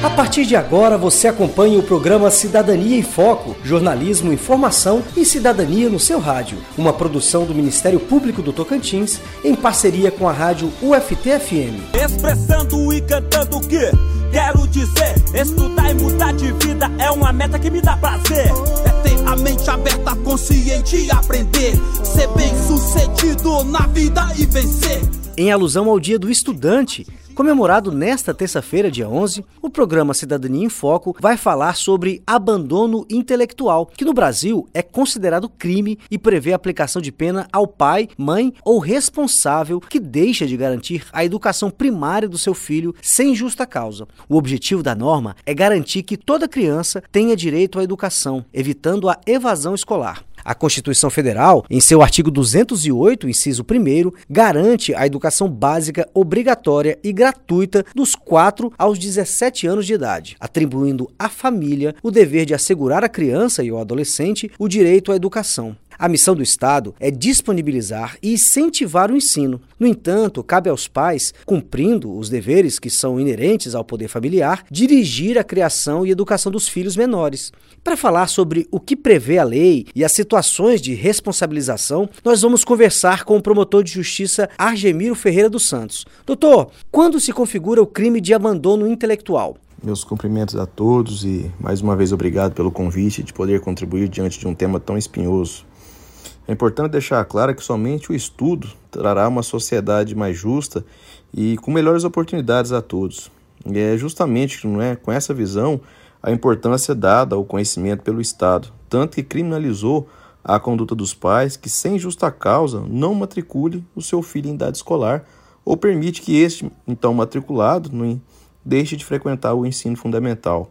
A partir de agora você acompanha o programa Cidadania em Foco, jornalismo, informação e cidadania no seu rádio. Uma produção do Ministério Público do Tocantins em parceria com a rádio UFT-FM. Expressando e cantando o que quero dizer, estudar e mudar de vida é uma meta que me dá prazer. É ter a mente aberta, consciente e aprender, ser bem sucedido na vida e vencer. Em alusão ao Dia do Estudante, comemorado nesta terça-feira, dia 11, o programa Cidadania em Foco vai falar sobre abandono intelectual, que no Brasil é considerado crime e prevê a aplicação de pena ao pai, mãe ou responsável que deixa de garantir a educação primária do seu filho sem justa causa. O objetivo da norma é garantir que toda criança tenha direito à educação, evitando a evasão escolar. A Constituição Federal, em seu artigo 208, inciso 1, garante a educação básica obrigatória e gratuita dos 4 aos 17 anos de idade, atribuindo à família o dever de assegurar à criança e ao adolescente o direito à educação. A missão do Estado é disponibilizar e incentivar o ensino. No entanto, cabe aos pais, cumprindo os deveres que são inerentes ao poder familiar, dirigir a criação e educação dos filhos menores. Para falar sobre o que prevê a lei e as situações de responsabilização, nós vamos conversar com o promotor de justiça Argemiro Ferreira dos Santos. Doutor, quando se configura o crime de abandono intelectual? Meus cumprimentos a todos e mais uma vez obrigado pelo convite de poder contribuir diante de um tema tão espinhoso. É importante deixar claro que somente o estudo trará uma sociedade mais justa e com melhores oportunidades a todos. E é justamente não é, com essa visão a importância dada ao conhecimento pelo Estado, tanto que criminalizou a conduta dos pais que, sem justa causa, não matricule o seu filho em idade escolar ou permite que este, então matriculado, não deixe de frequentar o ensino fundamental.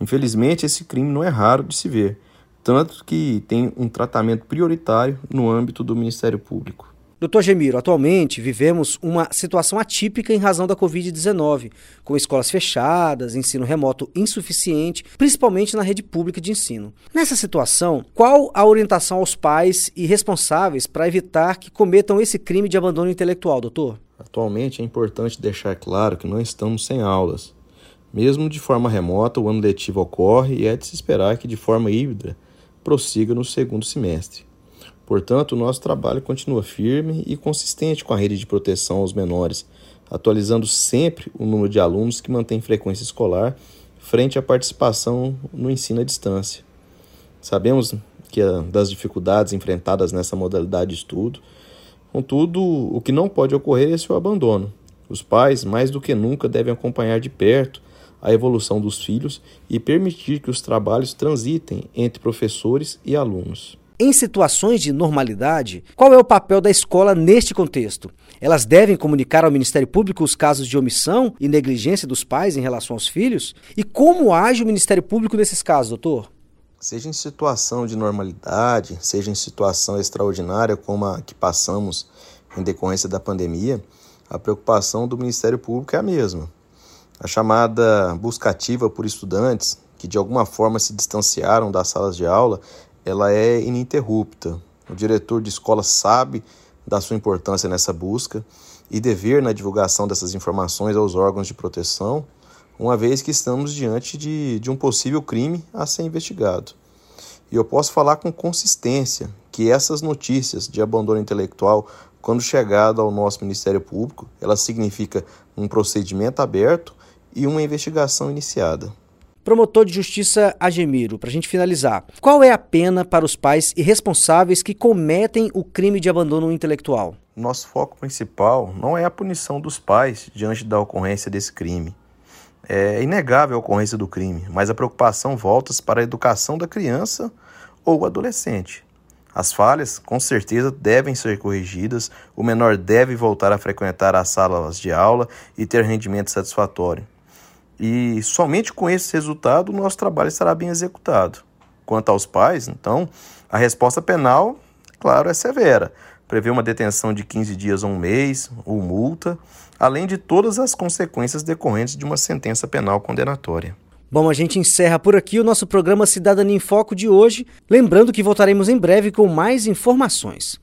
Infelizmente, esse crime não é raro de se ver tanto que tem um tratamento prioritário no âmbito do Ministério Público. Doutor Gemiro, atualmente vivemos uma situação atípica em razão da Covid-19, com escolas fechadas, ensino remoto insuficiente, principalmente na rede pública de ensino. Nessa situação, qual a orientação aos pais e responsáveis para evitar que cometam esse crime de abandono intelectual, doutor? Atualmente é importante deixar claro que não estamos sem aulas. Mesmo de forma remota, o ano letivo ocorre e é de se esperar que, de forma híbrida, prossiga no segundo semestre. Portanto, o nosso trabalho continua firme e consistente com a rede de proteção aos menores, atualizando sempre o número de alunos que mantém frequência escolar frente à participação no ensino à distância. Sabemos que das dificuldades enfrentadas nessa modalidade de estudo, contudo, o que não pode ocorrer é seu abandono. Os pais, mais do que nunca, devem acompanhar de perto a evolução dos filhos e permitir que os trabalhos transitem entre professores e alunos. Em situações de normalidade, qual é o papel da escola neste contexto? Elas devem comunicar ao Ministério Público os casos de omissão e negligência dos pais em relação aos filhos? E como age o Ministério Público nesses casos, doutor? Seja em situação de normalidade, seja em situação extraordinária como a que passamos em decorrência da pandemia, a preocupação do Ministério Público é a mesma: a chamada busca ativa por estudantes que de alguma forma se distanciaram das salas de aula, ela é ininterrupta. O diretor de escola sabe da sua importância nessa busca e dever na divulgação dessas informações aos órgãos de proteção, uma vez que estamos diante de, de um possível crime a ser investigado. E eu posso falar com consistência que essas notícias de abandono intelectual, quando chegado ao nosso Ministério Público, ela significa um procedimento aberto e uma investigação iniciada. Promotor de Justiça Agemiro, para a gente finalizar, qual é a pena para os pais irresponsáveis que cometem o crime de abandono intelectual? Nosso foco principal não é a punição dos pais diante da ocorrência desse crime. É inegável a ocorrência do crime, mas a preocupação volta-se para a educação da criança ou adolescente. As falhas, com certeza, devem ser corrigidas, o menor deve voltar a frequentar as salas de aula e ter rendimento satisfatório. E somente com esse resultado o nosso trabalho estará bem executado. Quanto aos pais, então, a resposta penal, claro, é severa, prevê uma detenção de 15 dias a um mês ou multa, além de todas as consequências decorrentes de uma sentença penal condenatória. Bom, a gente encerra por aqui o nosso programa Cidadania em Foco de hoje, lembrando que voltaremos em breve com mais informações.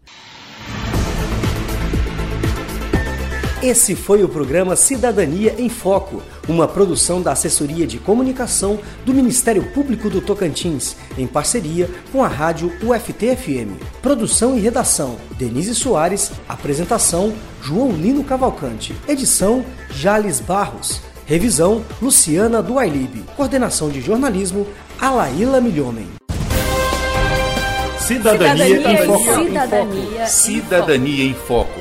Esse foi o programa Cidadania em Foco, uma produção da Assessoria de Comunicação do Ministério Público do Tocantins, em parceria com a rádio UFT-FM. Produção e redação: Denise Soares. Apresentação: João Lino Cavalcante. Edição: Jales Barros. Revisão: Luciana Duailib. Coordenação de jornalismo: Alaíla Milhomem. Cidadania, Cidadania em Foco. Cidadania. Cidadania em Foco.